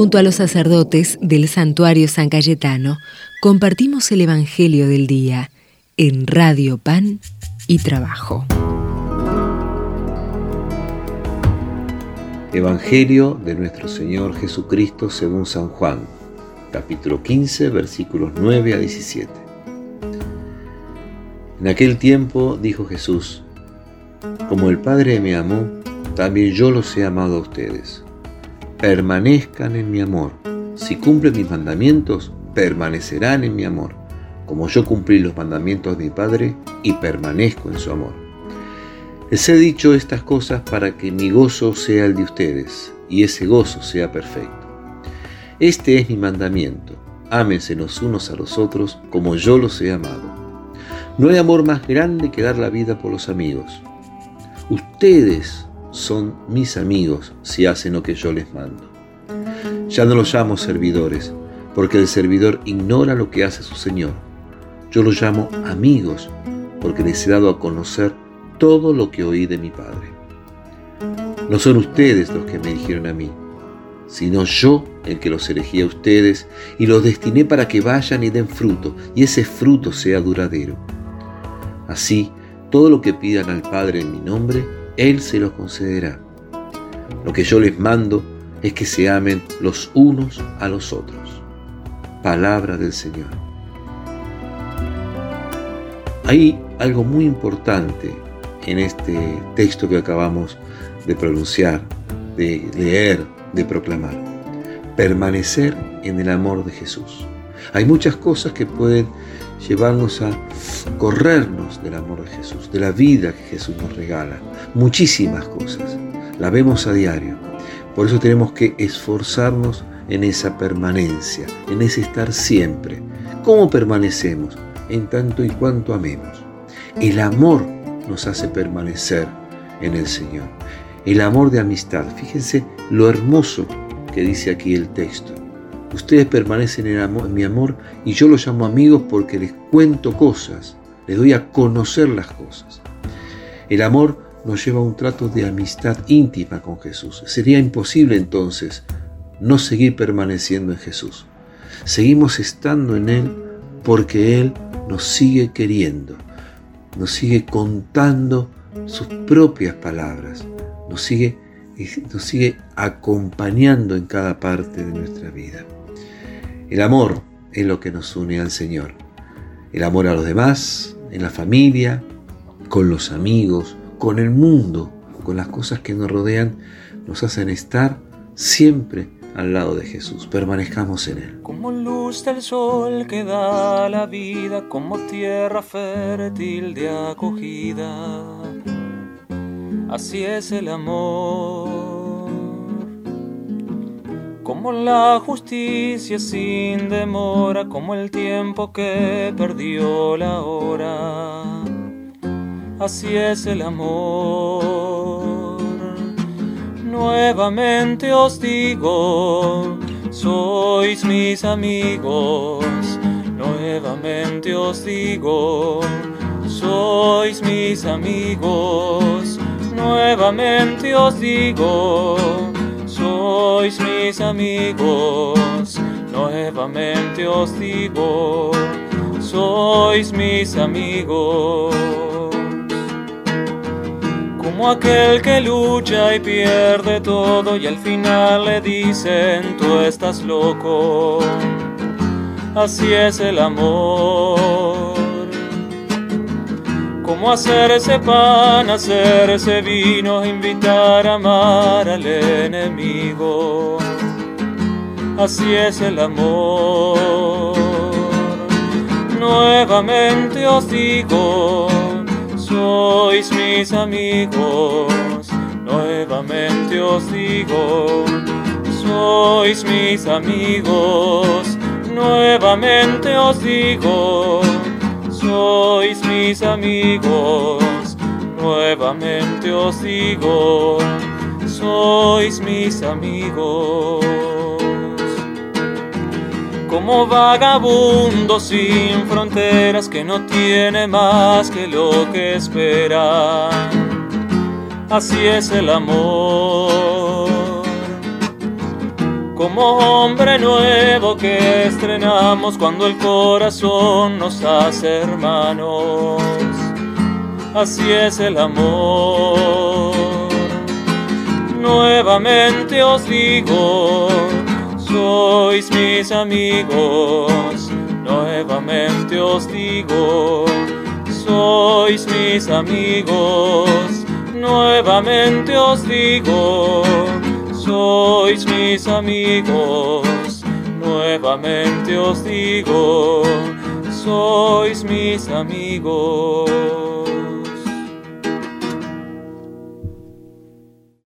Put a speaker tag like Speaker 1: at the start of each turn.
Speaker 1: Junto a los sacerdotes del santuario San Cayetano, compartimos el Evangelio del Día en Radio Pan y Trabajo.
Speaker 2: Evangelio de nuestro Señor Jesucristo según San Juan, capítulo 15, versículos 9 a 17. En aquel tiempo dijo Jesús, Como el Padre me amó, también yo los he amado a ustedes. Permanezcan en mi amor. Si cumplen mis mandamientos, permanecerán en mi amor, como yo cumplí los mandamientos de mi Padre y permanezco en su amor. Les he dicho estas cosas para que mi gozo sea el de ustedes y ese gozo sea perfecto. Este es mi mandamiento, ámense los unos a los otros como yo los he amado. No hay amor más grande que dar la vida por los amigos. Ustedes son mis amigos si hacen lo que yo les mando. Ya no los llamo servidores, porque el servidor ignora lo que hace su Señor. Yo los llamo amigos, porque les he dado a conocer todo lo que oí de mi Padre. No son ustedes los que me dijeron a mí, sino yo el que los elegí a ustedes y los destiné para que vayan y den fruto, y ese fruto sea duradero. Así, todo lo que pidan al Padre en mi nombre, Él se lo concederá. Lo que yo les mando es que se amen los unos a los otros. Palabra del Señor. Hay algo muy importante en este texto que acabamos de pronunciar, de leer, de proclamar. Permanecer en el amor de Jesús. Hay muchas cosas que pueden llevarnos a corrernos del amor de Jesús, de la vida que Jesús nos regala. Muchísimas cosas. La vemos a diario. Por eso tenemos que esforzarnos en esa permanencia, en ese estar siempre. ¿Cómo permanecemos? En tanto y cuanto amemos. El amor nos hace permanecer en el Señor. El amor de amistad. Fíjense lo hermoso que dice aquí el texto. Ustedes permanecen en, mi amor y yo los llamo amigos porque les cuento cosas, les doy a conocer las cosas. El amor nos lleva a un trato de amistad íntima con Jesús. Sería imposible entonces no seguir permaneciendo en Jesús. Seguimos estando en Él porque Él nos sigue queriendo, nos sigue contando sus propias palabras, nos sigue, nos sigue acompañando en cada parte de nuestra vida. El amor es lo que nos une al Señor. El amor a los demás, en la familia, con los amigos, con el mundo, con las cosas que nos rodean, nos hacen estar siempre al lado de Jesús. Permanezcamos en Él.
Speaker 3: Como luz del sol que da la vida, como tierra fértil de acogida. Así es el amor como la justicia sin demora, como el tiempo que perdió la hora. Así es el amor. Nuevamente os digo, sois mis amigos. Nuevamente os digo, sois mis amigos. Nuevamente os digo sois mis amigos, nuevamente os digo, sois mis amigos. Como aquel que lucha y pierde todo y al final le dicen tú estás loco. Así es el amor como hacerse pan, hacerse vino, invitar a amar al enemigo. Así es el amor. Nuevamente os digo, sois mis amigos. Nuevamente os digo, sois mis amigos. Nuevamente os digo sois mis amigos, nuevamente os digo, sois mis amigos. Como vagabundo sin fronteras que no tiene más que lo que espera, así es el amor como hombre nuevo que estrenamos cuando el corazón nos hace hermanos. Así es el amor. Nuevamente os digo, sois mis amigos. Nuevamente os digo, sois mis amigos. Nuevamente os digo, sois mis amigos. Nuevamente os digo, sois mis amigos.